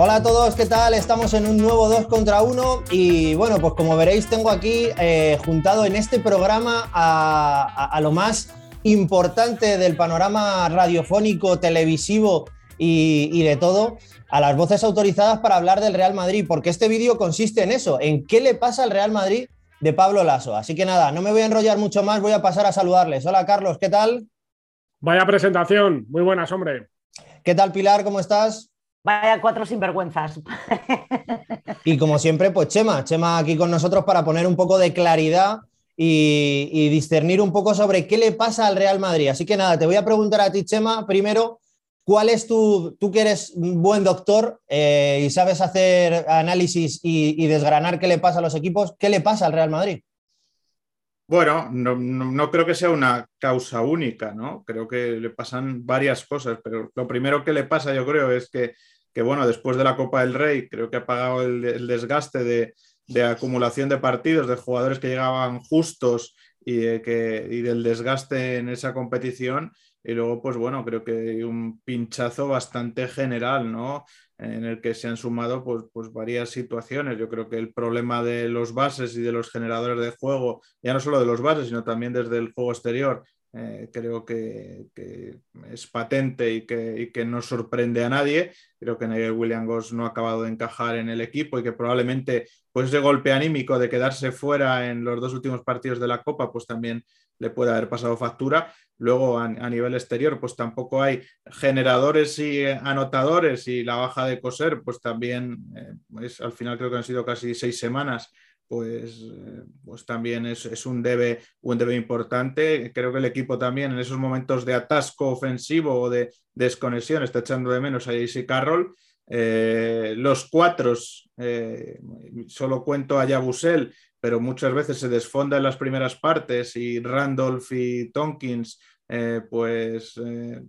Hola a todos, ¿qué tal? Estamos en un nuevo 2 contra 1 y bueno, pues como veréis tengo aquí eh, juntado en este programa a, lo más importante del panorama radiofónico, televisivo y, y, de todo, a las voces autorizadas para hablar del Real Madrid, porque este vídeo consiste en eso, en qué le pasa al Real Madrid de Pablo Lasso. Así que nada, no me voy a enrollar mucho más, voy a pasar a saludarles. Hola Carlos, ¿qué tal? Vaya presentación, muy buenas, hombre. ¿Qué tal Pilar? ¿Cómo estás? Vaya cuatro sinvergüenzas. Y como siempre, pues Chema, Chema aquí con nosotros para poner un poco de claridad y, discernir un poco sobre qué le pasa al Real Madrid. Así que nada, te voy a preguntar a ti, Chema, primero, ¿cuál es tu, tú que eres un buen doctor eh, y sabes hacer análisis y, desgranar qué le pasa a los equipos, qué le pasa al Real Madrid? Bueno, no, no, creo que sea una causa única, ¿no? Creo que le pasan varias cosas, pero lo primero que le pasa, yo creo, es que que bueno, después de la Copa del Rey creo que ha pagado el, desgaste de, acumulación de partidos, de jugadores que llegaban justos y, que, y del desgaste en esa competición. Y luego, pues bueno, creo que hay un pinchazo bastante general, ¿no? En el que se han sumado pues, pues varias situaciones. Yo creo que el problema de los bases y de los generadores de juego, ya no solo de los bases, sino también desde el juego exterior, eh, creo que, es patente y que, no sorprende a nadie. Creo que Nigel Williams no ha acabado de encajar en el equipo y que probablemente pues ese golpe anímico de quedarse fuera en los dos últimos partidos de la Copa pues también le puede haber pasado factura. Luego a, nivel exterior pues tampoco hay generadores y anotadores y la baja de coser pues también eh, es, al final creo que han sido casi seis semanas pues, eh, pues también es, un, debe, un debe importante. Creo que el equipo también en esos momentos de atasco ofensivo o de desconexión está echando de menos a JC Carroll. Eh, los cuatro, solo cuento a Yabusel, pero muchas veces se desfonda en las primeras partes y Randolph y Tonkins pues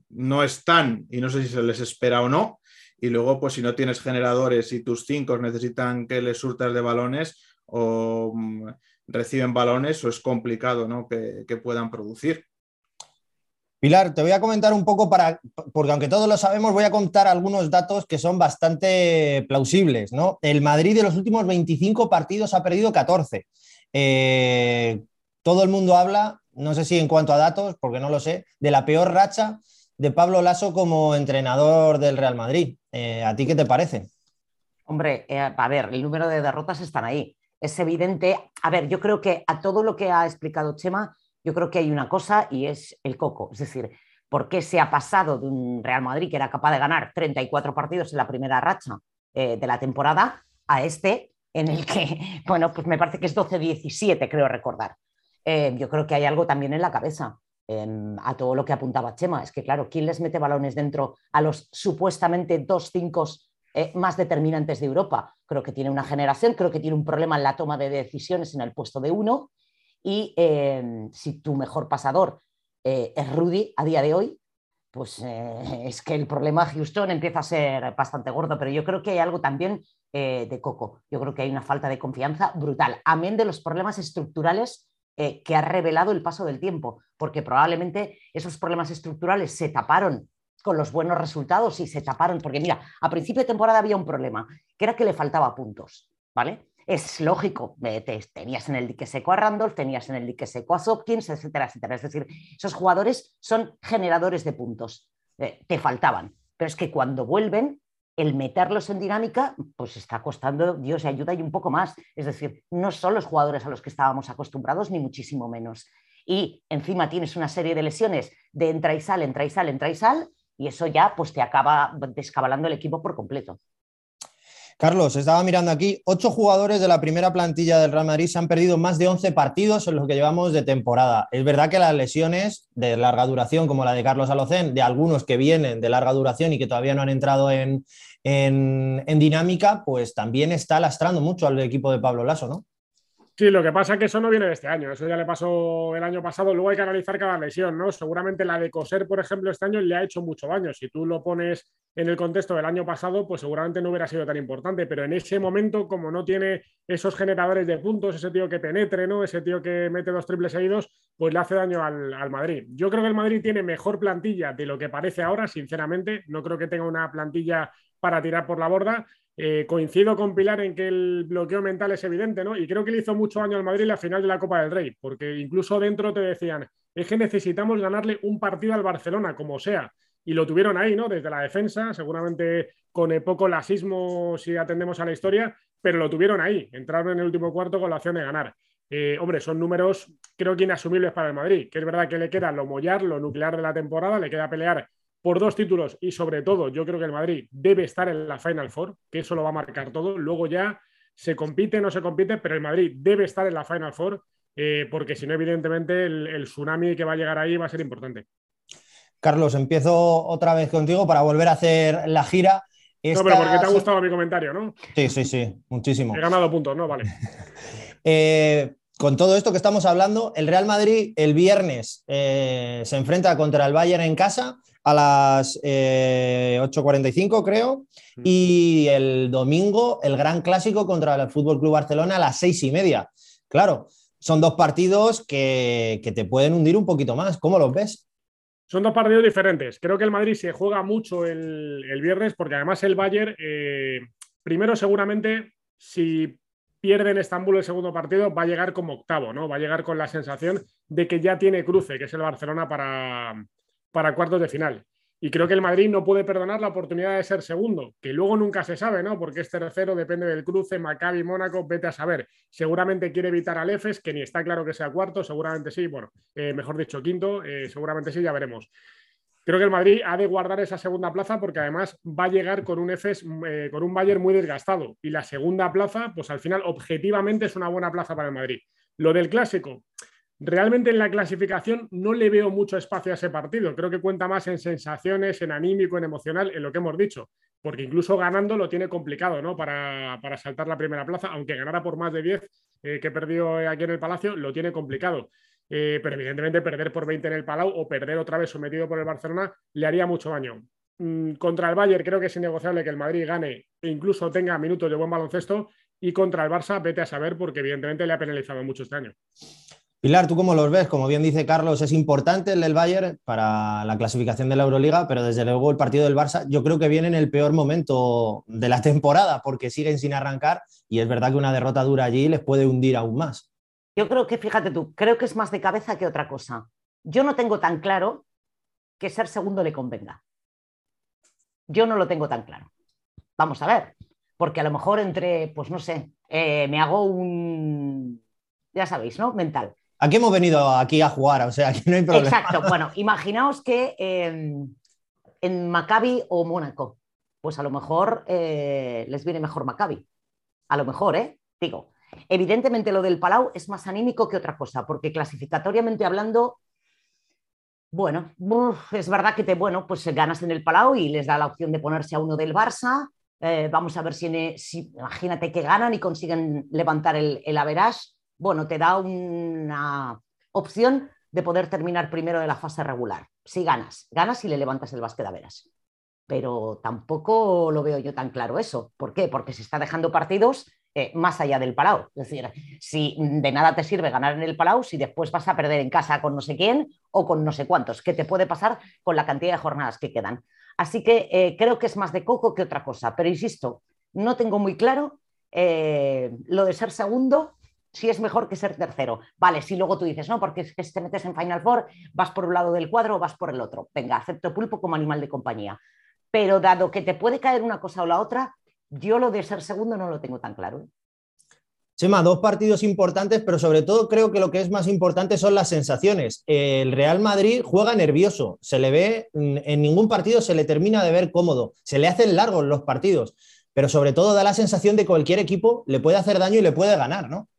no están y no sé si se les espera o no. Y luego, pues si no tienes generadores y tus cinco necesitan que les surtas de balones, o mm, reciben balones o es complicado ¿no? que, puedan producir. Pilar, te voy a comentar un poco para, porque aunque todos lo sabemos, voy a contar algunos datos que son bastante plausibles. ¿no? El Madrid de los últimos 25 partidos ha perdido 14. Eh, todo el mundo habla, no sé si en cuanto a datos, porque no lo sé, de la peor racha de Pablo Lasso como entrenador del Real Madrid. Eh, ¿A ti qué te parece? Hombre, eh, a ver, el número de derrotas están ahí es evidente. A ver, yo creo que a todo lo que ha explicado Chema, yo creo que hay una cosa y es el coco. Es decir, ¿por qué se ha pasado de un Real Madrid que era capaz de ganar 34 partidos en la primera racha eh, de la temporada a este en el que, bueno, pues me parece que es 12-17, creo recordar. Eh, yo creo que hay algo también en la cabeza. Em, a todo lo que apuntaba Chema. Es que, claro, ¿quién les mete balones dentro a los supuestamente dos cinco eh, más determinantes de Europa. Creo que tiene una generación, creo que tiene un problema en la toma de decisiones en el puesto de uno. Y eh, si tu mejor pasador eh, es Rudy a día de hoy, pues es que el problema Houston empieza a ser bastante gordo, pero yo creo que hay algo también de Coco. Yo creo que hay una falta de confianza brutal, amén de los problemas estructurales que ha revelado el paso del tiempo, porque probablemente esos problemas estructurales se taparon con los buenos resultados y se taparon, porque mira, a principio de temporada había un problema, que era que le faltaba puntos, ¿vale? Es lógico, tenías en el dique seco a Randolph, tenías en el dique seco a Hopkins, etcétera, etcétera. Es decir, esos jugadores son generadores de puntos, eh, te faltaban, pero es que cuando vuelven, el meterlos en dinámica, pues está costando, Dios, ayuda y un poco más. Es decir, no son los jugadores a los que estábamos acostumbrados, ni muchísimo menos. Y encima tienes una serie de lesiones de entra y sal, entra y sal, entra y sal, y eso ya pues te acaba descabalando el equipo por completo. Carlos, estaba mirando aquí, ocho jugadores de la primera plantilla del Real Madrid se han perdido más de 11 partidos en los que llevamos de temporada. Es verdad que las lesiones de larga duración, como la de Carlos Alocén, de algunos que vienen de larga duración y que todavía no han entrado en, en dinámica, pues también está lastrando mucho al equipo de Pablo Lasso, ¿no? Sí, lo que pasa es que eso no viene de este año, eso ya le pasó el año pasado, luego hay que analizar cada lesión, ¿no? Seguramente la de coser, por ejemplo, este año le ha hecho mucho daño. Si tú lo pones en el contexto del año pasado, pues seguramente no hubiera sido tan importante, pero en ese momento, como no tiene esos generadores de puntos, ese tío que penetre, ¿no? Ese tío que mete dos triples seguidos, pues le hace daño al, al Madrid. Yo creo que el Madrid tiene mejor plantilla de lo que parece ahora, sinceramente, no creo que tenga una plantilla para tirar por la borda. Eh, coincido con Pilar en que el bloqueo mental es evidente, ¿no? Y creo que le hizo mucho daño al Madrid la final de la Copa del Rey, porque incluso dentro te decían, es que necesitamos ganarle un partido al Barcelona, como sea. Y lo tuvieron ahí, ¿no? Desde la defensa, seguramente con poco lasismo si atendemos a la historia, pero lo tuvieron ahí. Entraron en el último cuarto con la opción de ganar. Eh, hombre, son números creo que inasumibles para el Madrid, que es verdad que le queda lo mollar, lo nuclear de la temporada, le queda pelear por dos títulos y sobre todo yo creo que el Madrid debe estar en la Final Four, que eso lo va a marcar todo. Luego ya se compite, no se compite, pero el Madrid debe estar en la Final Four eh, porque si no, evidentemente el, tsunami que va a llegar ahí va a ser importante. Carlos, empiezo otra vez contigo para volver a hacer la gira. No, pero porque te ha gustado mi comentario, ¿no? Sí, sí, sí, muchísimo. He ganado puntos, ¿no? Vale. eh, con todo esto que estamos hablando, el Real Madrid el viernes eh, se enfrenta contra el Bayern en casa a las 8.45, eh, creo, mm. y el domingo el gran clásico contra el Fútbol Club Barcelona a las seis y media. Claro, son dos partidos que, te pueden hundir un poquito más. ¿Cómo los ves? Son dos partidos diferentes. Creo que el Madrid se juega mucho el, viernes porque además el Bayern, eh, primero seguramente, si pierde en Estambul el segundo partido, va a llegar como octavo, ¿no? Va a llegar con la sensación de que ya tiene cruce, que es el Barcelona para, para cuartos de final. Y creo que el Madrid no puede perdonar la oportunidad de ser segundo, que luego nunca se sabe, ¿no? Porque es tercero, depende del cruce, Maccabi, Mónaco, vete a saber. Seguramente quiere evitar al EFES, que ni está claro que sea cuarto, seguramente sí, bueno, eh, mejor dicho, quinto, eh, seguramente sí, ya veremos. Creo que el Madrid ha de guardar esa segunda plaza porque además va a llegar con un EFES, eh, con un Bayern muy desgastado. Y la segunda plaza, pues al final, objetivamente es una buena plaza para el Madrid. Lo del clásico, realmente en la clasificación no le veo mucho espacio a ese partido. Creo que cuenta más en sensaciones, en anímico, en emocional, en lo que hemos dicho. Porque incluso ganando lo tiene complicado, ¿no? Para, saltar la primera plaza, aunque ganara por más de 10 eh, que perdió aquí en el Palacio, lo tiene complicado. Eh, pero evidentemente perder por 20 en el Palau o perder otra vez sometido por el Barcelona le haría mucho daño. Mm, contra el Bayern creo que es innegociable que el Madrid gane e incluso tenga minutos de buen baloncesto y contra el Barça vete a saber porque evidentemente le ha penalizado mucho este año. Pilar, ¿tú cómo los ves? Como bien dice Carlos, es importante el del Bayern para la clasificación de la Euroliga, pero desde luego el partido del Barça yo creo que viene en el peor momento de la temporada porque siguen sin arrancar y es verdad que una derrota dura allí les puede hundir aún más. Yo creo que, fíjate tú, creo que es más de cabeza que otra cosa. Yo no tengo tan claro que ser segundo le convenga. Yo no lo tengo tan claro. Vamos a ver, porque a lo mejor entre, pues no sé, eh, me hago un, ya sabéis, ¿no? Mental. Aquí hemos venido aquí a jugar, o sea, aquí no hay problema. Exacto, bueno, imaginaos que em, en Maccabi o Mónaco, pues a lo mejor eh, les viene mejor Maccabi. A lo mejor, ¿eh? Digo, Evidentemente lo del Palau es más anímico que otra cosa, porque clasificatoriamente hablando, bueno, es verdad que te, bueno, pues ganas en el Palau y les da la opción de ponerse a uno del Barça. Eh, vamos a ver si, si, imagínate que ganan y consiguen levantar el, el average. Bueno, te da una opción de poder terminar primero de la fase regular. Si ganas, ganas y le levantas el básquet a veras. Pero tampoco lo veo yo tan claro eso. ¿Por qué? Porque se está dejando partidos eh, más allá del Palau. Es decir, si de nada te sirve ganar en el Palau, si después vas a perder en casa con no sé quién o con no sé cuántos, ¿qué te puede pasar con la cantidad de jornadas que quedan? Así que eh, creo que es más de coco que otra cosa, pero insisto, no tengo muy claro eh, lo de ser segundo, si es mejor que ser tercero. Vale, si luego tú dices, no, porque es que si te metes en Final Four, vas por un lado del cuadro o vas por el otro. Venga, acepto pulpo como animal de compañía. Pero dado que te puede caer una cosa o la otra, yo lo de ser segundo no lo tengo tan claro. Chema, dos partidos importantes, pero sobre todo creo que lo que es más importante son las sensaciones. El Real Madrid juega nervioso, se le ve, en ningún partido se le termina de ver cómodo, se le hacen largos los partidos, pero sobre todo da la sensación de que cualquier equipo le puede hacer daño y le puede ganar, ¿no?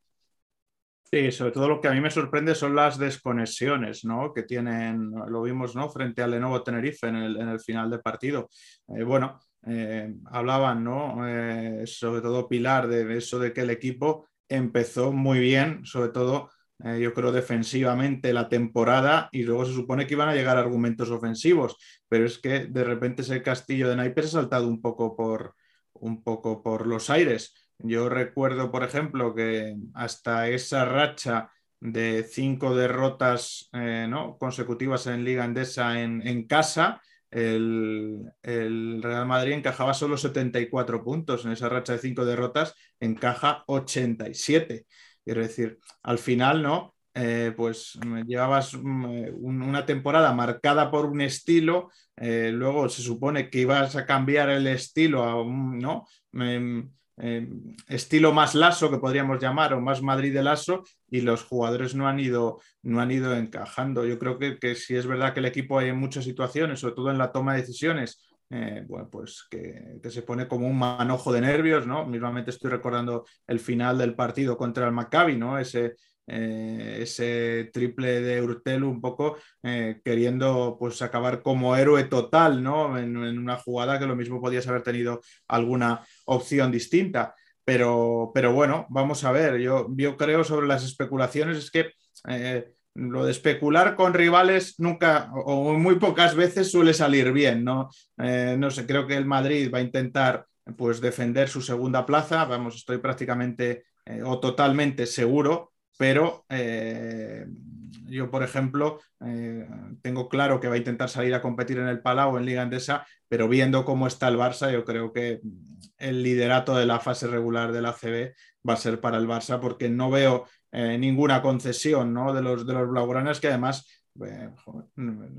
Sí, sobre todo lo que a mí me sorprende son las desconexiones ¿no? que tienen, lo vimos ¿no? frente al Lenovo Tenerife en el, final de partido. Eh, bueno, eh, hablaban, ¿no? Eh, sobre todo Pilar, de eso de que el equipo empezó muy bien, sobre todo yo creo defensivamente la temporada y luego se supone que iban a llegar argumentos ofensivos, pero es que de repente ese castillo de naipes ha saltado un poco por, un poco por los aires. Yo recuerdo, por ejemplo, que hasta esa racha de cinco derrotas ¿no? consecutivas en Liga Endesa en, casa, el, Real Madrid encajaba solo 74 puntos. En esa racha de cinco derrotas encaja 87. Es decir, al final, ¿no? Eh, pues llevabas mm, una temporada marcada por un estilo, eh, luego se supone que ibas a cambiar el estilo a un, ¿no? Em, estilo más laso que podríamos llamar o más Madrid de laso y los jugadores no han ido, no han ido encajando. Yo creo que, que si es verdad que el equipo hay muchas situaciones, sobre todo en la toma de decisiones, eh, bueno, pues que, que, se pone como un manojo de nervios, ¿no? Mismamente estoy recordando el final del partido contra el Maccabi, ¿no? Ese, eh, ese triple de Urtel un poco eh, queriendo pues acabar como héroe total, ¿no? En, una jugada que lo mismo podías haber tenido alguna opción distinta. Pero, pero bueno, vamos a ver, yo, yo creo sobre las especulaciones es que eh, lo de especular con rivales nunca o muy pocas veces suele salir bien, ¿no? no sé, creo que el Madrid va a intentar pues defender su segunda plaza, vamos, estoy prácticamente o totalmente seguro pero eh, yo, por ejemplo, eh, tengo claro que va a intentar salir a competir en el Palau en Liga Endesa, pero viendo cómo está el Barça, yo creo que el liderato de la fase regular de la CB va a ser para el Barça, porque no veo eh, ninguna concesión de los, de los blaugranas que además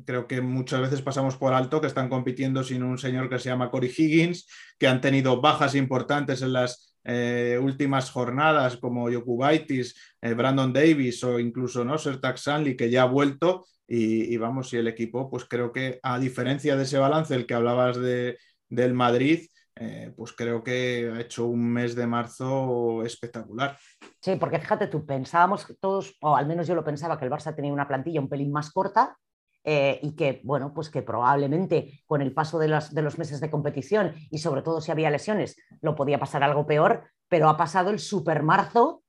creo que muchas veces pasamos por alto que están compitiendo sin un señor que se llama Cory Higgins, que han tenido bajas importantes en las eh, últimas jornadas como Yokubaitis, eh, Brandon Davis o incluso ¿no? Sertak Sanli, que ya ha vuelto. Y, vamos, y el equipo, pues creo que a diferencia de ese balance, el que hablabas de, del Madrid, eh, pues creo que ha hecho un mes de marzo espectacular. Sí, porque fíjate tú, pensábamos todos, o al menos yo lo pensaba, que el Barça tenía una plantilla un pelín más corta eh, y que, bueno, pues que probablemente con el paso de los, de los, meses de competición y sobre todo si había lesiones, lo podía pasar algo peor, pero ha pasado el super marzo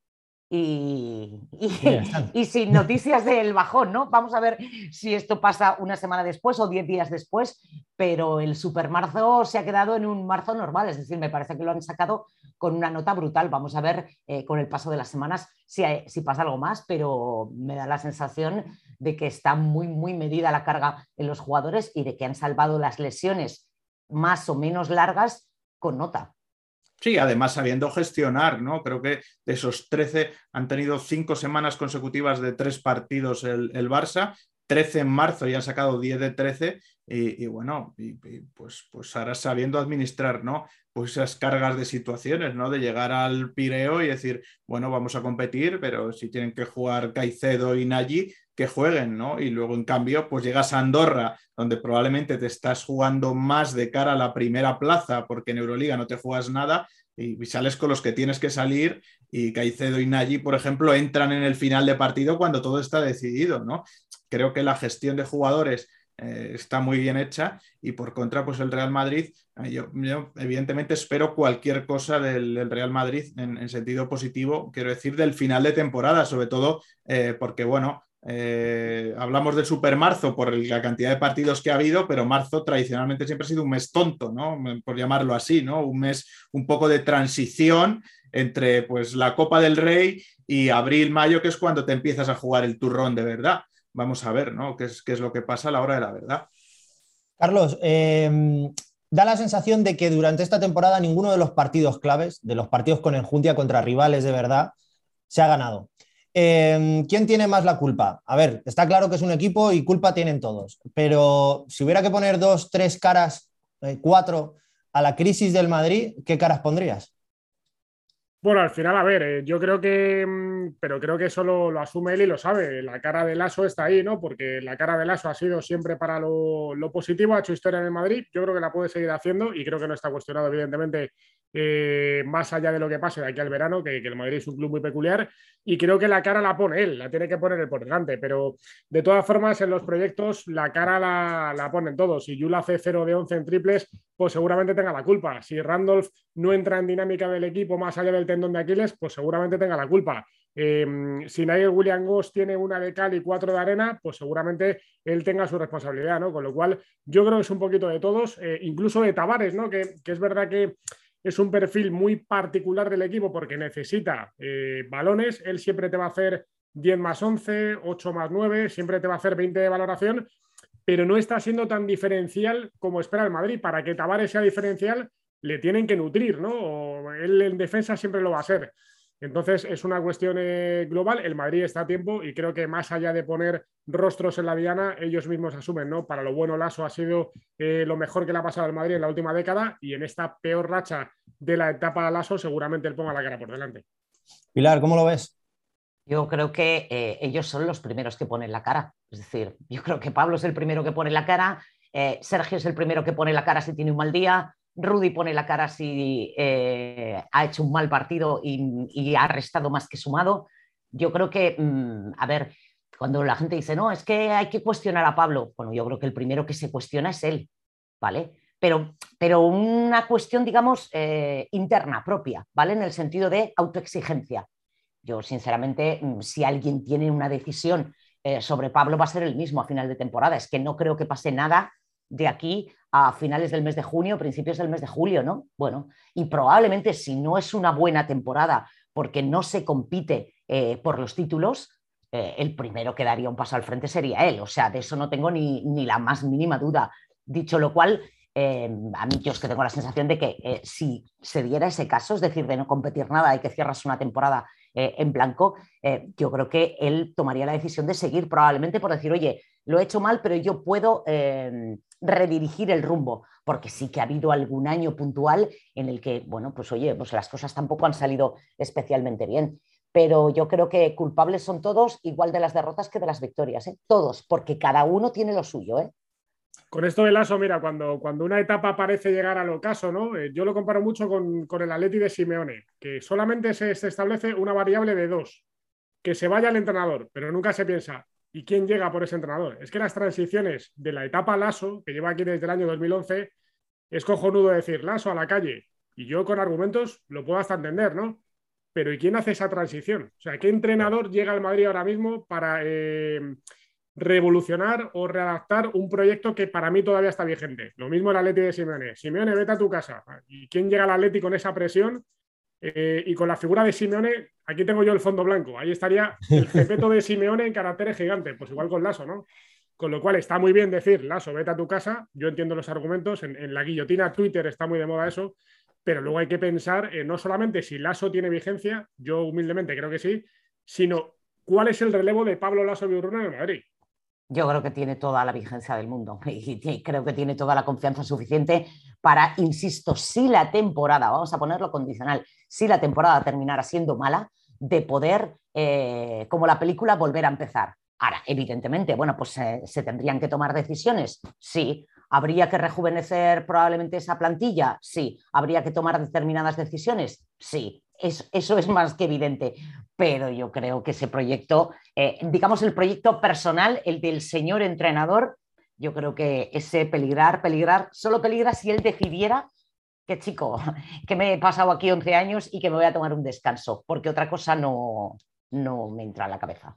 y, y, sin noticias del bajón, ¿no? Vamos a ver si esto pasa una semana después o diez días después, pero el super marzo se ha quedado en un marzo normal, es decir, me parece que lo han sacado con una nota brutal. Vamos a ver eh, con el paso de las semanas si, si, pasa algo más, pero me da la sensación de que está muy, muy medida la carga en los jugadores y de que han salvado las lesiones más o menos largas con nota. Sí, además sabiendo gestionar, ¿no? Creo que de esos 13 han tenido cinco semanas consecutivas de tres partidos el, el Barça 13 en marzo y han sacado 10 de 13 y, bueno, pues, pues ahora sabiendo administrar, ¿no? Pues esas cargas de situaciones, ¿no? De llegar al Pireo y decir, bueno, vamos a competir, pero si tienen que jugar Caicedo y Nagy, que jueguen, ¿no? Y luego, en cambio, pues llegas a Andorra, donde probablemente te estás jugando más de cara a la primera plaza, porque en Euroliga no te juegas nada, y sales con los que tienes que salir y Caicedo y Nagy, por ejemplo, entran en el final de partido cuando todo está decidido, ¿no? Creo que la gestión de jugadores eh, está muy bien hecha y por contra, pues el Real Madrid, eh, yo, evidentemente espero cualquier cosa del, Real Madrid en, sentido positivo, quiero decir, del final de temporada, sobre todo eh, porque, bueno, hablamos del super marzo por la cantidad de partidos que ha habido, pero marzo tradicionalmente siempre ha sido un mes tonto. Por llamarlo así. Un mes un poco de transición entre pues la Copa del Rey y abril, mayo, que es cuando te empiezas a jugar el turrón de verdad vamos a ver qué, es, lo que pasa a la hora de la verdad. Carlos, em, da la sensación de que durante esta temporada ninguno de los partidos claves, de los partidos con enjuntia contra rivales de verdad, se ha ganado. Em, ¿Quién tiene más la culpa? A ver, está claro que es un equipo y culpa tienen todos, pero si hubiera que poner dos, tres caras, eh, cuatro a la crisis del Madrid, ¿qué caras pondrías? Bueno, al final, a ver, eh, yo creo que, mm, pero creo que eso lo, asume él y lo sabe. La cara del ASO está ahí, ¿no? Porque la cara del ASO ha sido siempre para lo, positivo, ha hecho historia en el Madrid. Yo creo que la puede seguir haciendo y creo que no está cuestionado, evidentemente, eh, más allá de lo que pase de aquí al verano, que, el Madrid es un club muy peculiar y creo que la cara la pone él, la tiene que poner él por delante, pero de todas formas en los proyectos la cara la, la ponen todos. Si Yula hace 0 de 11 en triples, pues seguramente tenga la culpa. Si Randolph no entra en dinámica del equipo más allá del tendón de Aquiles, pues seguramente tenga la culpa. Eh, si Nigel William Goss tiene una de cal y cuatro de arena, pues seguramente él tenga su responsabilidad, ¿no? Con lo cual, yo creo que es un poquito de todos, eh, incluso de Tavares, ¿no? Que, que, es verdad que es un perfil muy particular del equipo porque necesita eh, balones. Él siempre te va a hacer 10 más 11, 8 más 9, siempre te va a hacer 20 de valoración. pero no está siendo tan diferencial como espera el Madrid. Para que Tavares sea diferencial, le tienen que nutrir, ¿no? Él en defensa siempre lo va a ser. Entonces es una cuestión eh, global. El Madrid está a tiempo y creo que más allá de poner rostros en la diana, ellos mismos asumen, ¿no? Para lo bueno, Lasso ha sido eh, lo mejor que le ha pasado al Madrid en la última década y en esta peor racha de la etapa de Lasso seguramente él ponga la cara por delante. Pilar, ¿cómo lo ves? Yo creo que eh, ellos son los primeros que ponen la cara. Es decir, yo creo que Pablo es el primero que pone la cara, Sergio es el primero que pone la cara si tiene un mal día, Rudy pone la cara si eh, ha hecho un mal partido y, ha restado más que sumado. Yo creo que, mm, a ver, cuando la gente dice, no, es que hay que cuestionar a Pablo, bueno, yo creo que el primero que se cuestiona es él, ¿vale? Pero, pero una cuestión, digamos, eh, interna, propia, ¿vale? En el sentido de autoexigencia. Yo, sinceramente, mm, si alguien tiene una decisión eh, sobre Pablo, va a ser el mismo a final de temporada. Es que no creo que pase nada de aquí a finales del mes de junio, principios del mes de julio, ¿no? Bueno, y probablemente si no es una buena temporada porque no se compite eh, por los títulos, eh, el primero que daría un paso al frente sería él. O sea, de eso no tengo ni, la más mínima duda. Dicho lo cual, eh, a mí yo es que tengo la sensación de que si se diera ese caso, es decir, de no competir nada y que cierras una temporada en blanco, yo creo que él tomaría la decisión de seguir probablemente por decir, oye, lo he hecho mal, pero yo puedo redirigir el rumbo, porque sí que ha habido algún año puntual en el que, bueno, pues oye, pues las cosas tampoco han salido especialmente bien. Pero yo creo que culpables son todos, igual de las derrotas que de las victorias, ¿eh? todos, porque cada uno tiene lo suyo. ¿eh? Con esto del ASO, mira, cuando, cuando una etapa parece llegar al ocaso, ¿no? Eh, yo lo comparo mucho con, con, el Atleti de Simeone, que solamente se, se establece una variable de dos, que se vaya el entrenador, pero nunca se piensa, ¿Y quién llega por ese entrenador? Es que las transiciones de la etapa Lasso, que lleva aquí desde el año 2011, es cojonudo decir Lasso a la calle. Y yo con argumentos lo puedo hasta entender, ¿no? Pero ¿y quién hace esa transición? O sea, ¿qué entrenador llega al Madrid ahora mismo para eh, revolucionar o readaptar un proyecto que para mí todavía está vigente? Lo mismo el Atleti de Simeone. Simeone, vete a tu casa. ¿Y quién llega al Atleti con esa presión? Eh, y con la figura de Simeone, aquí tengo yo el fondo blanco. Ahí estaría el jepeto de Simeone en caracteres gigantes, pues igual con Lasso, ¿no? Con lo cual está muy bien decir, Lasso, vete a tu casa. Yo entiendo los argumentos. En, la guillotina Twitter está muy de moda eso. Pero luego hay que pensar no solamente si Lasso tiene vigencia, yo humildemente creo que sí, sino cuál es el relevo de Pablo Lasso Biurruna en Madrid. Yo creo que tiene toda la vigencia del mundo y creo que tiene toda la confianza suficiente para, insisto, si la temporada, vamos a ponerlo condicional, si la temporada terminara siendo mala, de poder, eh, como la película, volver a empezar. Ahora, evidentemente, bueno, pues eh, se tendrían que tomar decisiones, sí. ¿Habría que rejuvenecer probablemente esa plantilla? Sí. ¿Habría que tomar determinadas decisiones? Sí. Eso es más que evidente. Pero yo creo que ese proyecto, eh, digamos el proyecto personal, el del señor entrenador, yo creo que ese peligrar, peligrar, solo peligra si él decidiera que chico, que me he pasado aquí 11 años y que me voy a tomar un descanso, porque otra cosa no, no me entra en la cabeza.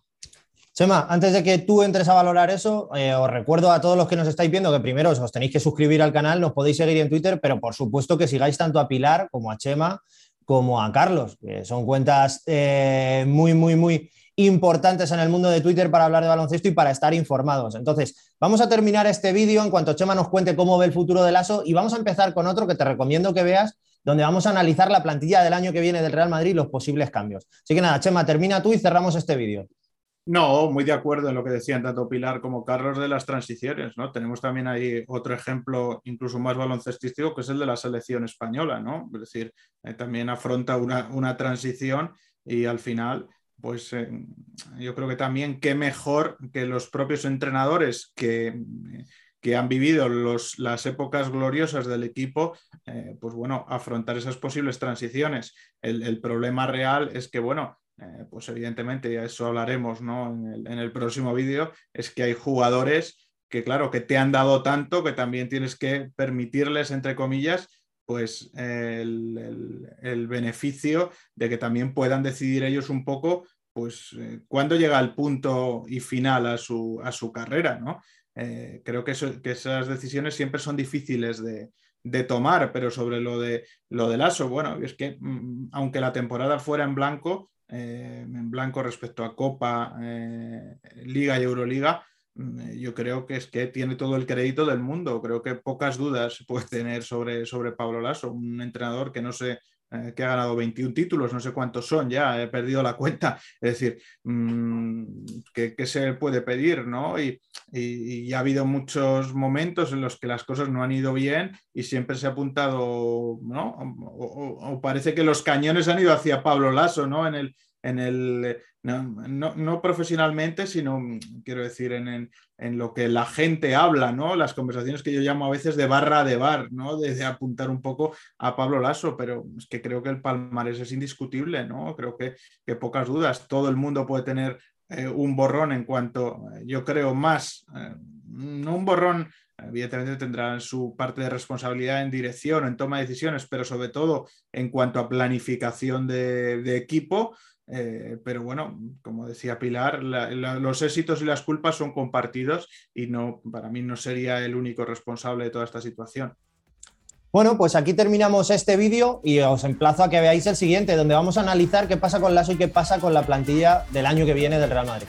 Chema, antes de que tú entres a valorar eso, eh, os recuerdo a todos los que nos estáis viendo que primero os tenéis que suscribir al canal, nos podéis seguir en Twitter, pero por supuesto que sigáis tanto a Pilar como a Chema como a Carlos, que son cuentas eh, muy, muy, muy importantes en el mundo de Twitter para hablar de baloncesto y para estar informados. Entonces, vamos a terminar este vídeo en cuanto Chema nos cuente cómo ve el futuro del ASO y vamos a empezar con otro que te recomiendo que veas, donde vamos a analizar la plantilla del año que viene del Real Madrid y los posibles cambios. Así que nada, Chema, termina tú y cerramos este vídeo. No, muy de acuerdo en lo que decían tanto Pilar como Carlos de las transiciones, ¿no? Tenemos también ahí otro ejemplo incluso más baloncestístico que es el de la selección española, ¿no? Es decir, eh, también afronta una, una, transición y al final pues eh, yo creo que también qué mejor que los propios entrenadores que, que han vivido los, las épocas gloriosas del equipo, eh, pues bueno, afrontar esas posibles transiciones. El, problema real es que, bueno, eh, pues evidentemente, y eso hablaremos ¿no? en, el, en el próximo vídeo, es que hay jugadores que, claro, que te han dado tanto que también tienes que permitirles, entre comillas, pues el, beneficio de que también puedan decidir ellos un poco, pues eh, cuándo llega el punto y final a su, a su carrera, ¿no? Eh, creo que, esas decisiones siempre son difíciles de, tomar, pero sobre lo, de, lo del ASO, bueno, es que mm, aunque la temporada fuera en blanco, eh, en blanco respecto a Copa, Liga y Euroliga, mm, yo creo que es que tiene todo el crédito del mundo. Creo que pocas dudas puede tener sobre, sobre Pablo Lasso, un entrenador que no eh, que ha ganado 21 títulos, no sé cuántos son ya, he perdido la cuenta. Es decir, mm, ¿qué, se puede pedir? ¿no? Y, ha habido muchos momentos en los que las cosas no han ido bien y siempre se ha apuntado, ¿no? O, parece que los cañones han ido hacia Pablo Lasso, ¿no? En el, en el, no, profesionalmente, sino, quiero decir, en, lo que la gente habla, ¿no? Las conversaciones que yo llamo a veces de barra de bar, ¿no? De, apuntar un poco a Pablo Lasso, pero es que creo que el palmarés es indiscutible, ¿no? Creo que, pocas dudas, todo el mundo puede tener eh, un borrón en cuanto, yo creo, más, eh, no un borrón evidentemente tendrán su parte de responsabilidad en dirección, en toma de decisiones, pero sobre todo en cuanto a planificación de equipo, eh, pero bueno, como decía Pilar, los éxitos y las culpas son compartidos y no, para mí no sería el único responsable de toda esta situación. Bueno, pues aquí terminamos este vídeo y os emplazo a que veáis el siguiente, donde vamos a analizar qué pasa con Lasso y qué pasa con la plantilla del año que viene del Real Madrid.